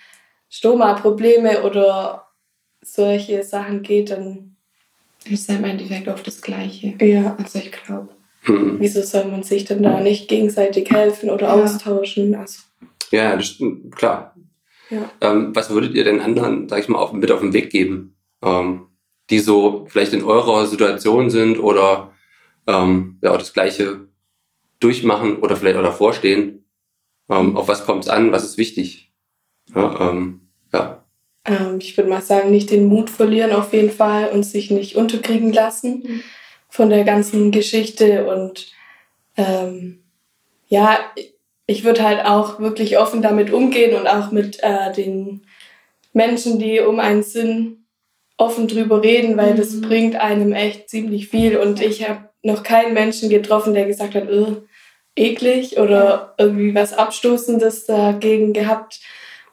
Stoma-Probleme oder solche Sachen geht, dann ist ja im Endeffekt oft das Gleiche. Ja. Also ich glaube. Hm. Wieso soll man sich denn da nicht gegenseitig helfen oder Ja. austauschen? Also, Ja, das stimmt, klar. Ja. Ähm, was würdet ihr den anderen, sag ich mal, auf, mit auf den Weg geben, ähm, die so vielleicht in eurer Situation sind oder ähm, ja, auch das Gleiche durchmachen oder vielleicht auch davor stehen? Ähm, auf was kommt es an? Was ist wichtig? Ja, ähm, ja. ähm, ich würde mal sagen, nicht den Mut verlieren auf jeden Fall und sich nicht unterkriegen lassen Mhm. Von der ganzen Geschichte. Und ähm, ja, ich würde halt auch wirklich offen damit umgehen und auch mit äh, den Menschen, die um einen sind, offen drüber reden, weil das Mhm. bringt einem echt ziemlich viel. Und ich habe noch keinen Menschen getroffen, der gesagt hat, äh, eklig oder irgendwie was Abstoßendes dagegen gehabt.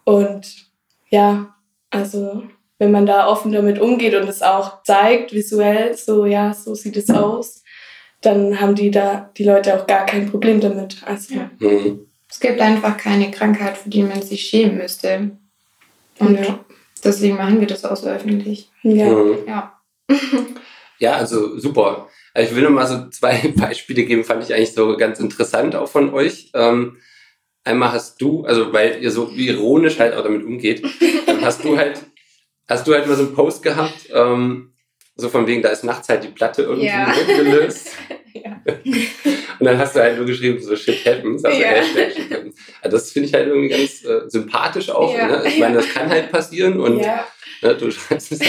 Und ja, also wenn man da offen damit umgeht und es auch zeigt, visuell, so ja, so sieht es aus, dann haben die da die Leute auch gar kein Problem damit. Also Ja. Mhm. Es gibt einfach keine Krankheit, für die man sich schämen müsste. Und Ja. deswegen machen wir das auch so öffentlich. ja. Mhm. Ja. Ja, also super. Also ich will noch mal so zwei Beispiele geben, fand ich eigentlich so ganz interessant auch von euch. Ähm, einmal hast du, also weil ihr so ironisch halt auch damit umgeht, dann hast du halt, hast du halt mal so einen Post gehabt, ähm, so von wegen, da ist nachts halt die Platte irgendwie Ja. gelöst. Ja. Und dann hast du halt nur geschrieben, so shit happens, also Ja. Hashtag shit happens. Also das finde ich halt irgendwie ganz äh, sympathisch auch. Ja. Ne? Ich meine, das kann halt passieren und ja. ne, du schreibst es.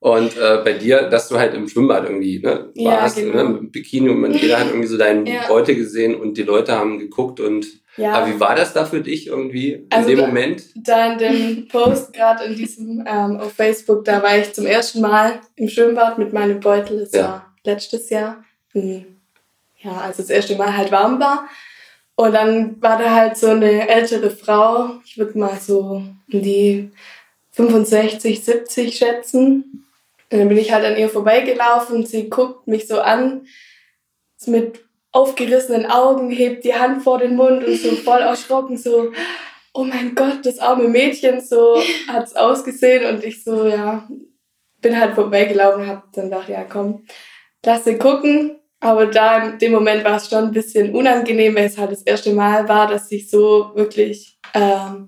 Und äh, bei dir, dass du halt im Schwimmbad irgendwie ne, warst, genau. ne, mit dem Bikini und man, jeder hat irgendwie so deinen Ja. Beute gesehen und die Leute haben geguckt und ja. aber wie war das da für dich irgendwie in Also dem da- Moment? da in dem Post gerade in diesem ähm, auf Facebook, da war ich zum ersten Mal im Schwimmbad mit meinem Beutel. Das Ja. war letztes Jahr. Ja, als das erste Mal halt warm war. Und dann war da halt so eine ältere Frau, ich würde mal so um die 65, 70 schätzen. Und dann bin ich halt an ihr vorbeigelaufen. Sie guckt mich so an, mit aufgerissenen Augen, hebt die Hand vor den Mund und so voll erschrocken, so, oh mein Gott, das arme Mädchen, so hat's ausgesehen. Und ich so, ja, bin halt vorbeigelaufen hab dann gedacht, ja komm, lass sie gucken. Aber da in dem Moment war es schon ein bisschen unangenehm, weil es halt das erste Mal war, dass ich so wirklich ähm,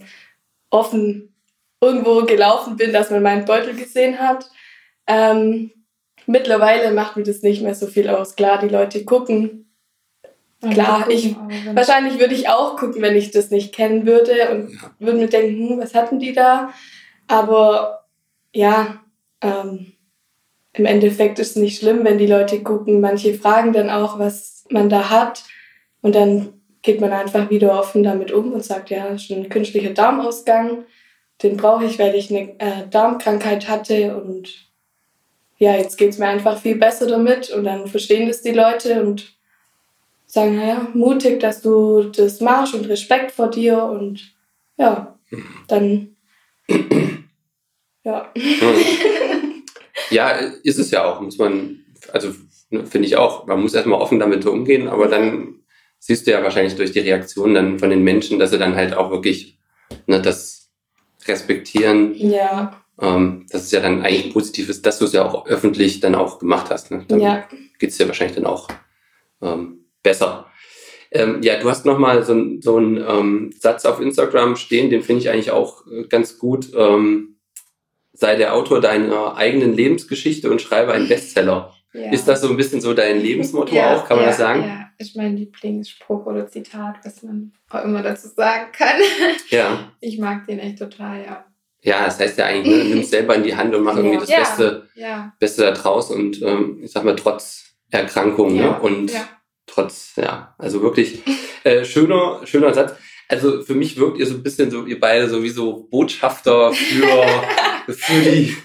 offen irgendwo gelaufen bin, dass man meinen Beutel gesehen hat. Ähm, mittlerweile macht mir das nicht mehr so viel aus. Klar, die Leute gucken. Klar, ich- Wahrscheinlich würde ich auch gucken, wenn ich das nicht kennen würde und Ja. würde mir denken, hm, was hatten die da? Aber ja, ähm, im Endeffekt ist es nicht schlimm, wenn die Leute gucken. Manche fragen dann auch, was man da hat. Und dann geht man einfach wieder offen damit um und sagt, ja, das ist ein künstlicher Darmausgang. Den brauche ich, weil ich eine äh, Darmkrankheit hatte. Und ja, jetzt geht es mir einfach viel besser damit. Und dann verstehen das die Leute und sagen, naja, mutig, dass du das machst und Respekt vor dir. Und ja, dann ja. Ja, ist es ja auch, muss man, also ne, finde ich auch, man muss erstmal offen damit umgehen, aber dann siehst du ja wahrscheinlich durch die Reaktion dann von den Menschen, dass sie dann halt auch wirklich ne, das respektieren, Ja, ähm, dass es ja dann eigentlich positiv ist, dass du es ja auch öffentlich dann auch gemacht hast. Ne? Dann ja. geht's dir wahrscheinlich dann auch ähm, besser. Ähm, ja, du hast nochmal so, so einen ähm, Satz auf Instagram stehen, den finde ich eigentlich auch äh, ganz gut. Ähm, sei der Autor deiner eigenen Lebensgeschichte und schreibe einen Bestseller. Ja. Ist das so ein bisschen so dein Lebensmotto ja, auch? Kann man ja, das sagen? Ja, ist mein Lieblingsspruch oder Zitat, was man auch immer dazu sagen kann. Ja. Ich mag den echt total, ja. Ja, das heißt ja eigentlich, ne, nimm es selber in die Hand und mach irgendwie das Ja. Beste, Beste da draus und ähm, ich sag mal, trotz Erkrankung ne? und. Trotz, ja, also wirklich äh, schöner, schöner Satz. Also für mich wirkt ihr so ein bisschen so, ihr beide sowieso Botschafter für, für die,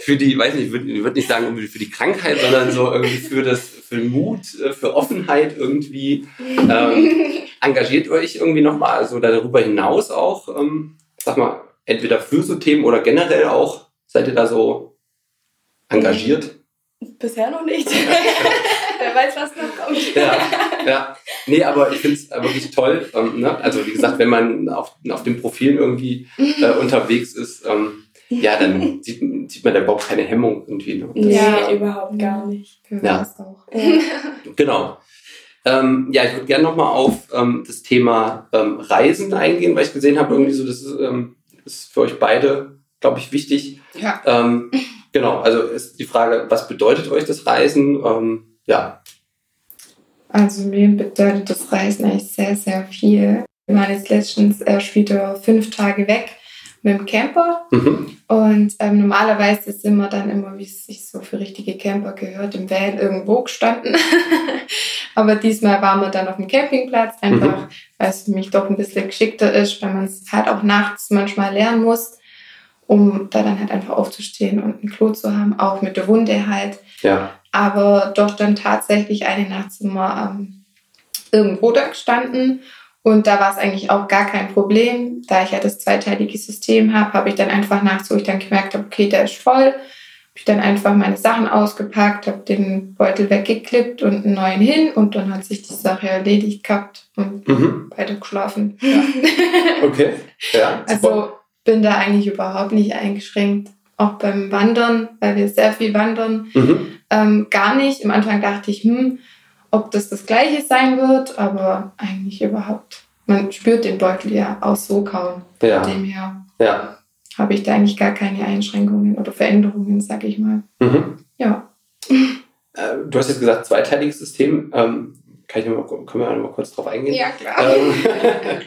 für die, weiß nicht, ich würde würd nicht sagen für die Krankheit, sondern so irgendwie für das, für Mut, äh, für Offenheit irgendwie. Ähm, engagiert euch irgendwie nochmal so darüber hinaus auch, ähm, sag mal, entweder für so Themen oder generell auch, seid ihr da so engagiert? Bisher noch nicht. Wer weiß, was noch kommt. Ja, ja. nee, aber ich finde es wirklich toll. Ähm, ne? Also wie gesagt, wenn man auf, auf den Profilen irgendwie äh, unterwegs ist, ähm, ja, dann sieht, sieht man da überhaupt keine Hemmung irgendwie. Ne? Das ja, überhaupt gar nicht. Ja. Auch. genau. Ähm, ja, ich würde gerne nochmal auf ähm, das Thema ähm, Reisen eingehen, weil ich gesehen habe, irgendwie so, das ist, ähm, ist für euch beide, glaube ich, wichtig. Ja. Ähm, genau, also ist die Frage, was bedeutet euch das Reisen? Ähm, ja. Also mir bedeutet das Reisen eigentlich sehr, sehr viel. Wir waren jetzt letztens erst wieder fünf Tage weg mit dem Camper. Mhm. Und ähm, normalerweise sind wir dann immer, wie es sich so für richtige Camper gehört, im Van irgendwo gestanden. Aber diesmal waren wir dann auf dem Campingplatz, einfach mhm. weil es für mich doch ein bisschen geschickter ist, weil man es halt auch nachts manchmal lernen muss, um da dann halt einfach aufzustehen und ein Klo zu haben, auch mit der Wunde halt. Ja. Aber doch dann tatsächlich eine Nacht sind wir ähm, irgendwo da gestanden und da war es eigentlich auch gar kein Problem. Da ich ja das zweiteilige System habe, habe ich dann einfach nachts, wo ich dann gemerkt habe, okay, der ist voll, habe ich dann einfach meine Sachen ausgepackt, habe den Beutel weggeklippt und einen neuen hin und dann hat sich die Sache erledigt gehabt und mhm. weiter geschlafen. Ja. Okay, ja. Also bin da eigentlich überhaupt nicht eingeschränkt. Auch beim Wandern, weil wir sehr viel wandern, mhm. ähm, gar nicht. Am Anfang dachte ich, hm, ob das das gleiche sein wird, aber eigentlich überhaupt. Man spürt den Beutel ja auch so kaum. Ja. Von dem her ja. habe ich da eigentlich gar keine Einschränkungen oder Veränderungen, sag ich mal. Mhm. Ja. Äh, du hast jetzt gesagt, zweiteiliges System. Ähm, kann ich mal, können wir mal kurz drauf eingehen? Ja, klar. Ähm,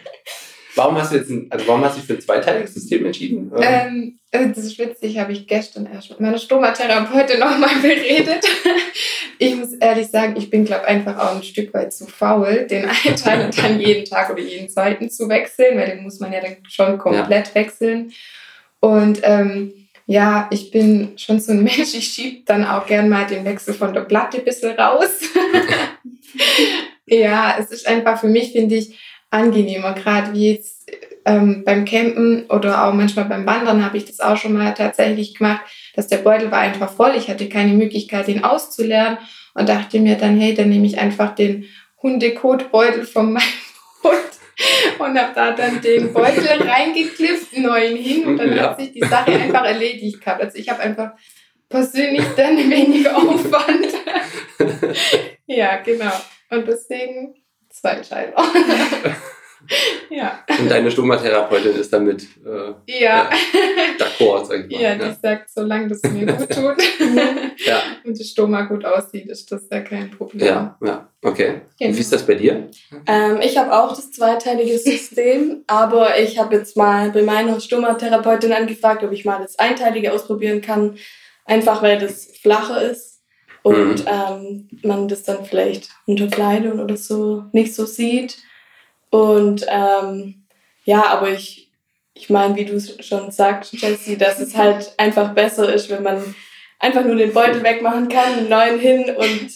Warum hast du jetzt ein, also warum hast du dich für ein zweiteiliges System entschieden? Ähm, äh, das ist witzig, habe ich gestern erst mit meiner Stomatherapeutin nochmal beredet. Ich muss ehrlich sagen, ich bin, glaube einfach auch ein Stück weit zu faul, den einen Teil dann jeden Tag oder jeden zweiten zu wechseln, weil den muss man ja dann schon komplett ja. wechseln. Und ähm, ja, ich bin schon so ein Mensch, ich schiebe dann auch gern mal den Wechsel von der Platte ein bisschen raus. ja, es ist einfach für mich, finde ich, angenehmer, gerade wie jetzt ähm, beim Campen oder auch manchmal beim Wandern habe ich das auch schon mal tatsächlich gemacht, dass der Beutel war einfach voll. Ich hatte keine Möglichkeit, den auszuleeren und dachte mir dann, hey, dann nehme ich einfach den Hundekotbeutel von meinem Hund und habe da dann den Beutel reingeklippt, neuen hin und dann ja. hat sich die Sache einfach erledigt gehabt. Also ich habe einfach persönlich dann weniger Aufwand. ja, genau. Und deswegen zwei Entscheidungen. ja. Und deine Stomatherapeutin ist damit äh, ja. ja d'accord, sag ich mal. Ja, die ja. sagt, solange das mir gut tut ja. und die Stoma gut aussieht, ist das ja kein Problem. Ja, ja. okay. Genau. Wie ist das bei dir? Ähm, ich habe auch das zweiteilige System, aber ich habe jetzt mal bei meiner Stomatherapeutin angefragt, ob ich mal das einteilige ausprobieren kann, einfach weil das flacher ist und mhm. ähm, man das dann vielleicht unter Kleidung oder so nicht so sieht. Und ähm, ja, aber ich, ich meine, wie du schon sagst, Jessie, dass es halt einfach besser ist, wenn man einfach nur den Beutel wegmachen kann, einen neuen hin und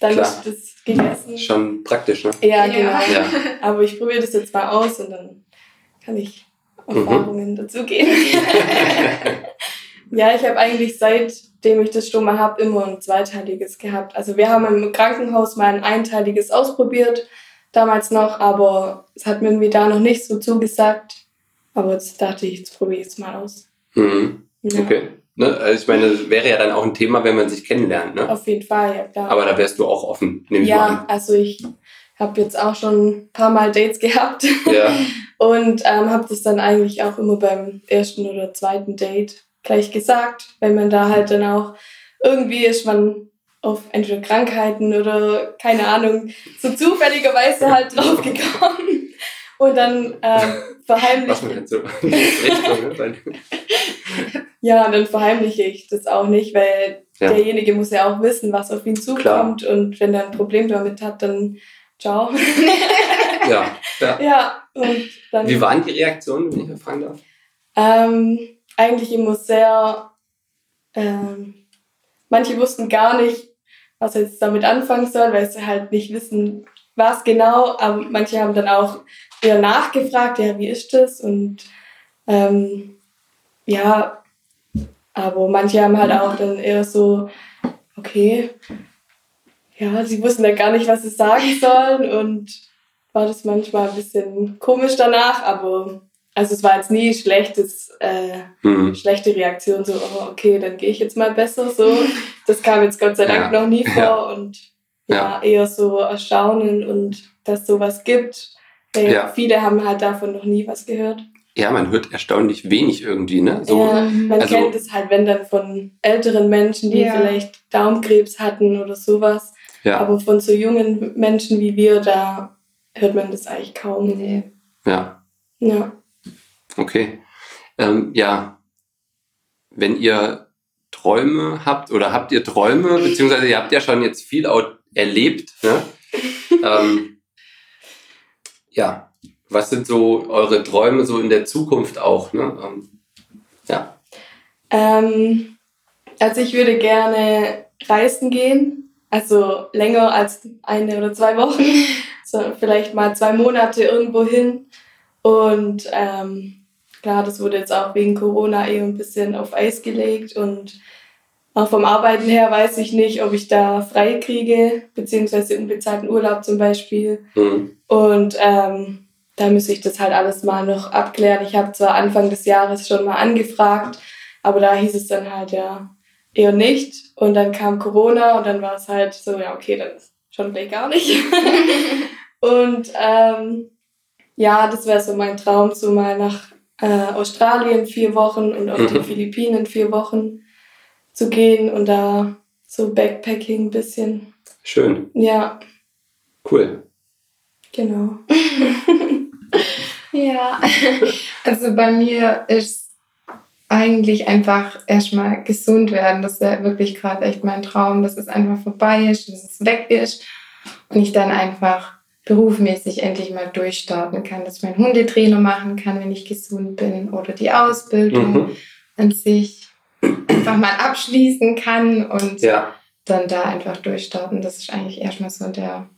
dann Klar. ist das gegessen. Schon praktisch, ne? Ja, genau. Ja. Aber ich probiere das jetzt mal aus und dann kann ich Erfahrungen mhm. dazu geben. ja, ich habe eigentlich seit dem ich das Stoma habe, immer ein zweiteiliges gehabt. Also wir haben im Krankenhaus mal ein einteiliges ausprobiert, damals noch, aber es hat mir irgendwie da noch nicht so zugesagt. Aber jetzt dachte ich, jetzt probiere ich es mal aus. Mhm. Ja. Okay. Ne? Also ich meine, das wäre ja dann auch ein Thema, wenn man sich kennenlernt. Ne? Auf jeden Fall, ja klar. Aber da wärst du auch offen, nehme ja, ich mal an. also ich habe jetzt auch schon ein paar Mal Dates gehabt. Ja. und ähm, habe das dann eigentlich auch immer beim ersten oder zweiten Date gleich gesagt, weil man da halt dann auch irgendwie ist man auf entweder Krankheiten oder keine Ahnung, so zufälligerweise halt drauf gekommen. Und dann ähm, verheimliche ich. So ja, und dann verheimliche ich das auch nicht, weil ja. derjenige muss ja auch wissen, was auf ihn zukommt. Klar. Und wenn er ein Problem damit hat, dann ciao. ja, ja. ja und dann, Wie waren die Reaktionen, wenn ich fragen darf? Ähm, eigentlich immer sehr, ähm, manche wussten gar nicht, was sie jetzt damit anfangen sollen, weil sie halt nicht wissen, was genau, aber manche haben dann auch eher nachgefragt, ja, wie ist das? Und ähm, ja, aber manche haben halt auch dann eher so, okay, ja, sie wussten ja gar nicht, was sie sagen sollen und war das manchmal ein bisschen komisch danach, aber also es war jetzt nie schlechtes, äh, mhm. schlechte Reaktion, so, oh, okay, dann gehe ich jetzt mal besser. So. Das kam jetzt Gott sei Dank ja. noch nie vor ja. und ja, ja, eher so erstaunen und dass sowas gibt. Ja. Viele haben halt davon noch nie was gehört. Ja, man hört erstaunlich wenig irgendwie, ne? So, ja, man also, kennt es halt, wenn dann von älteren Menschen, die vielleicht Darmkrebs hatten oder sowas. Ja. Aber von so jungen Menschen wie wir, da hört man das eigentlich kaum. Nee. Ja. Ja. Okay. Ähm, ja, wenn ihr Träume habt oder habt ihr Träume, beziehungsweise ihr habt ja schon jetzt viel erlebt, ne? ähm, ja, was sind so eure Träume so in der Zukunft auch, ne? Ähm, ja. Ähm, also ich würde gerne reisen gehen, also länger als eine oder zwei Wochen, so vielleicht mal zwei Monate irgendwo hin und ähm, Klar, das wurde jetzt auch wegen Corona eh ein bisschen auf Eis gelegt und auch vom Arbeiten her weiß ich nicht, ob ich da frei kriege, beziehungsweise unbezahlten Urlaub zum Beispiel. Mhm. Und ähm, da müsste ich das halt alles mal noch abklären. Ich habe zwar Anfang des Jahres schon mal angefragt, aber da hieß es dann halt ja eher nicht. Und dann kam Corona und dann war es halt so, ja, okay, dann schon gleich gar nicht. und ähm, ja, das wäre so mein Traum, so mal nach äh, Australien vier Wochen und auf mhm. die Philippinen vier Wochen zu gehen und da so Backpacking ein bisschen. Schön. Ja. Cool. Genau. ja, also bei mir ist eigentlich einfach erstmal gesund werden. Das wäre wirklich gerade echt mein Traum, dass es einfach vorbei ist, dass es weg ist und ich dann einfach berufmäßig endlich mal durchstarten kann, dass ich meinen Hundetrainer machen kann, wenn ich gesund bin oder die Ausbildung mhm. an sich einfach mal abschließen kann und ja. dann da einfach durchstarten. Das ist eigentlich erstmal so der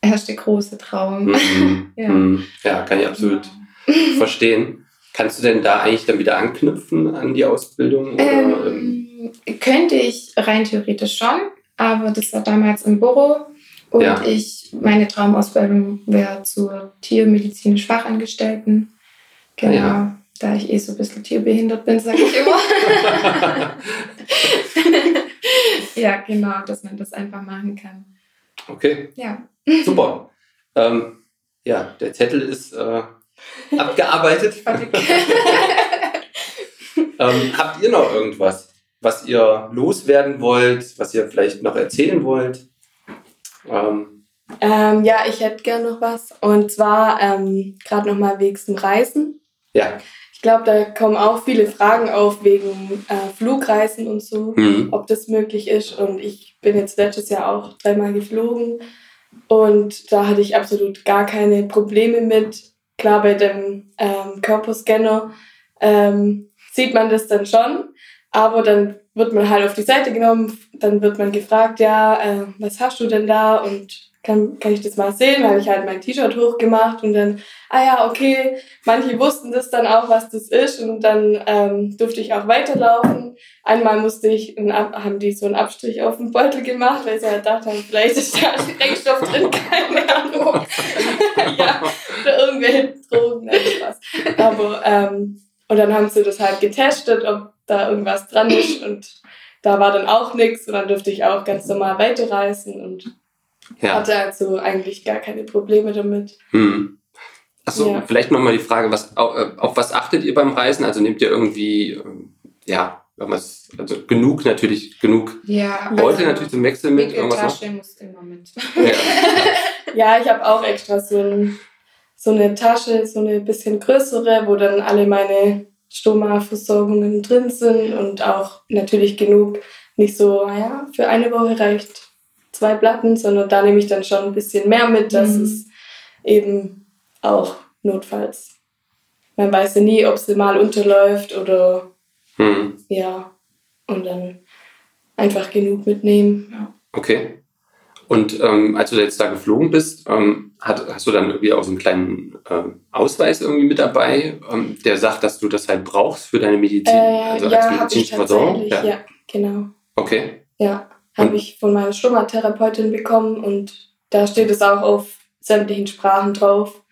erste große Traum. Mhm. ja. Mhm. ja. kann ich absolut ja. verstehen. Kannst du denn da eigentlich dann wieder anknüpfen an die Ausbildung? Ähm, könnte ich rein theoretisch schon, aber das war damals im Büro und ja. ich, meine Traumausbildung wäre zur tiermedizinisch Fachangestellten. Genau. Ja. Da ich eh so ein bisschen tierbehindert bin, sage ich immer. ja, genau, dass man das einfach machen kann. Okay. Ja. Super. Ähm, ja, der Zettel ist äh, abgearbeitet. ähm, habt ihr noch irgendwas, was ihr loswerden wollt, was ihr vielleicht noch erzählen wollt? Ähm, ähm, ja, ich hätte gern noch was. Und zwar ähm, gerade nochmal wegen dem Reisen. Ja. Ich glaube, da kommen auch viele Fragen auf wegen äh, Flugreisen und so, mhm. ob das möglich ist. Und ich bin jetzt letztes Jahr auch dreimal geflogen und da hatte ich absolut gar keine Probleme mit. Klar, bei dem ähm, Körperscanner ähm, sieht man das dann schon, aber dann wird man halt auf die Seite genommen, dann wird man gefragt, ja, äh, was hast du denn da und kann, kann ich das mal sehen? Habe ich halt mein T-Shirt hochgemacht und dann, ah ja, okay, manche wussten das dann auch, was das ist und dann ähm, durfte ich auch weiterlaufen. Einmal musste ich, einen, haben die so einen Abstrich auf den Beutel gemacht, weil sie halt dachten, vielleicht ist da Sprengstoff drin, keine Ahnung. ja, oder irgendwelche Drogen, nein, Spaß. Aber, ähm, und dann haben sie das halt getestet, ob da irgendwas dran ist und da war dann auch nichts und dann durfte ich auch ganz normal weiterreisen und ja. hatte also eigentlich gar keine Probleme damit. Hm. Achso, ja. vielleicht nochmal die Frage, was, auf, äh, auf, was achtet ihr beim Reisen? Also nehmt ihr irgendwie, ähm, ja, irgendwas, also genug natürlich, genug ja, Leute also natürlich zum Wechseln mit. Irgendwas Tasche noch? muss immer mit. Ja, ja ich habe auch extra so, ein, so eine Tasche, so eine bisschen größere, wo dann alle meine Stoma-Versorgungen drin sind und auch natürlich genug, nicht so, naja, für eine Woche reicht zwei Platten, sondern da nehme ich dann schon ein bisschen mehr mit, dass mhm. es eben auch notfalls. Man weiß ja nie, ob sie mal unterläuft oder mhm. ja, und dann einfach genug mitnehmen. Ja. Okay. Und ähm, als du jetzt da geflogen bist, ähm, hat, hast du dann irgendwie auch so einen kleinen ähm, Ausweis irgendwie mit dabei, ähm, der sagt, dass du das halt brauchst für deine Medizin, äh, also ja, als medizinische Versorgung? Ja. ja, genau. Okay. Ja. Habe ich von meiner Stomatherapeutin bekommen und da steht es auch auf sämtlichen Sprachen drauf.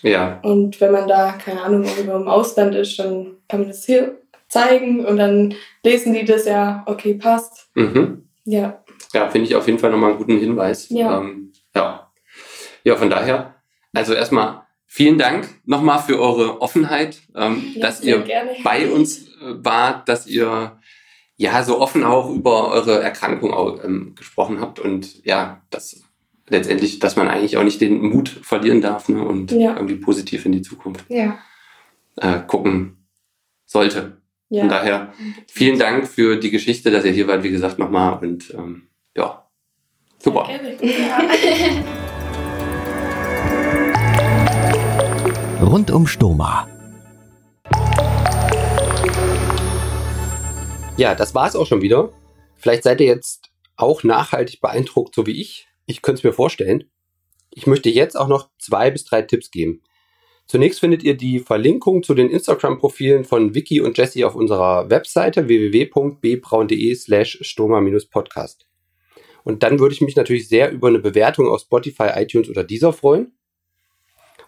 Ja. Und wenn man da, keine Ahnung, irgendwo im Ausland ist, dann kann man das hier zeigen und dann lesen die das ja, okay, passt. Mhm. Ja. Ja, finde ich auf jeden Fall nochmal einen guten Hinweis. Ja. Ähm, ja. Ja, von daher, also erstmal vielen Dank nochmal für eure Offenheit, ähm, Ja, dass ihr gerne. bei uns äh, wart, dass ihr ja so offen auch über eure Erkrankung auch, ähm, gesprochen habt und ja, dass letztendlich, dass man eigentlich auch nicht den Mut verlieren darf ne, und Ja. irgendwie positiv in die Zukunft Ja. äh, gucken sollte. Ja. Von daher vielen Dank für die Geschichte, dass ihr hier wart, wie gesagt, nochmal und ähm, ja, super. Rund um Stoma. Ja, das war's auch schon wieder. Vielleicht seid ihr jetzt auch nachhaltig beeindruckt, so wie ich. Ich könnte es mir vorstellen. Ich möchte jetzt auch noch zwei bis drei Tipps geben. Zunächst findet ihr die Verlinkung zu den Instagram-Profilen von Vicky und Jessie auf unserer Webseite www.bbraun.de slash stoma-podcast. Und dann würde ich mich natürlich sehr über eine Bewertung auf Spotify, iTunes oder dieser freuen.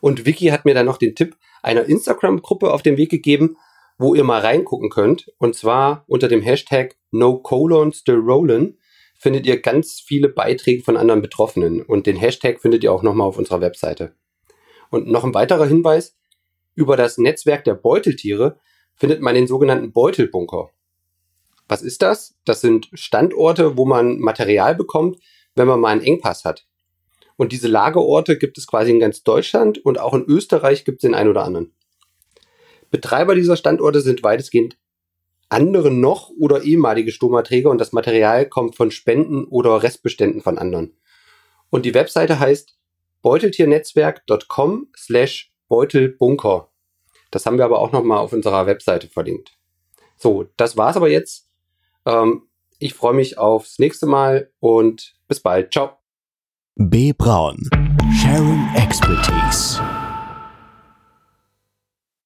Und Vicky hat mir dann noch den Tipp einer Instagram-Gruppe auf den Weg gegeben, wo ihr mal reingucken könnt. Und zwar unter dem Hashtag NoColonStillRollin findet ihr ganz viele Beiträge von anderen Betroffenen. Und den Hashtag findet ihr auch nochmal auf unserer Webseite. Und noch ein weiterer Hinweis. Über das Netzwerk der Beuteltiere findet man den sogenannten Beutelbunker. Was ist das? Das sind Standorte, wo man Material bekommt, wenn man mal einen Engpass hat. Und diese Lagerorte gibt es quasi in ganz Deutschland und auch in Österreich gibt es den einen oder anderen. Betreiber dieser Standorte sind weitestgehend andere noch oder ehemalige Stomaträger und das Material kommt von Spenden oder Restbeständen von anderen. Und die Webseite heißt beuteltiernetzwerk.com slash beutelbunker. Das haben wir aber auch nochmal auf unserer Webseite verlinkt. So, das war's aber jetzt. Ähm, ich freue mich aufs nächste Mal und bis bald. Ciao. B. Braun. Sharing Expertise.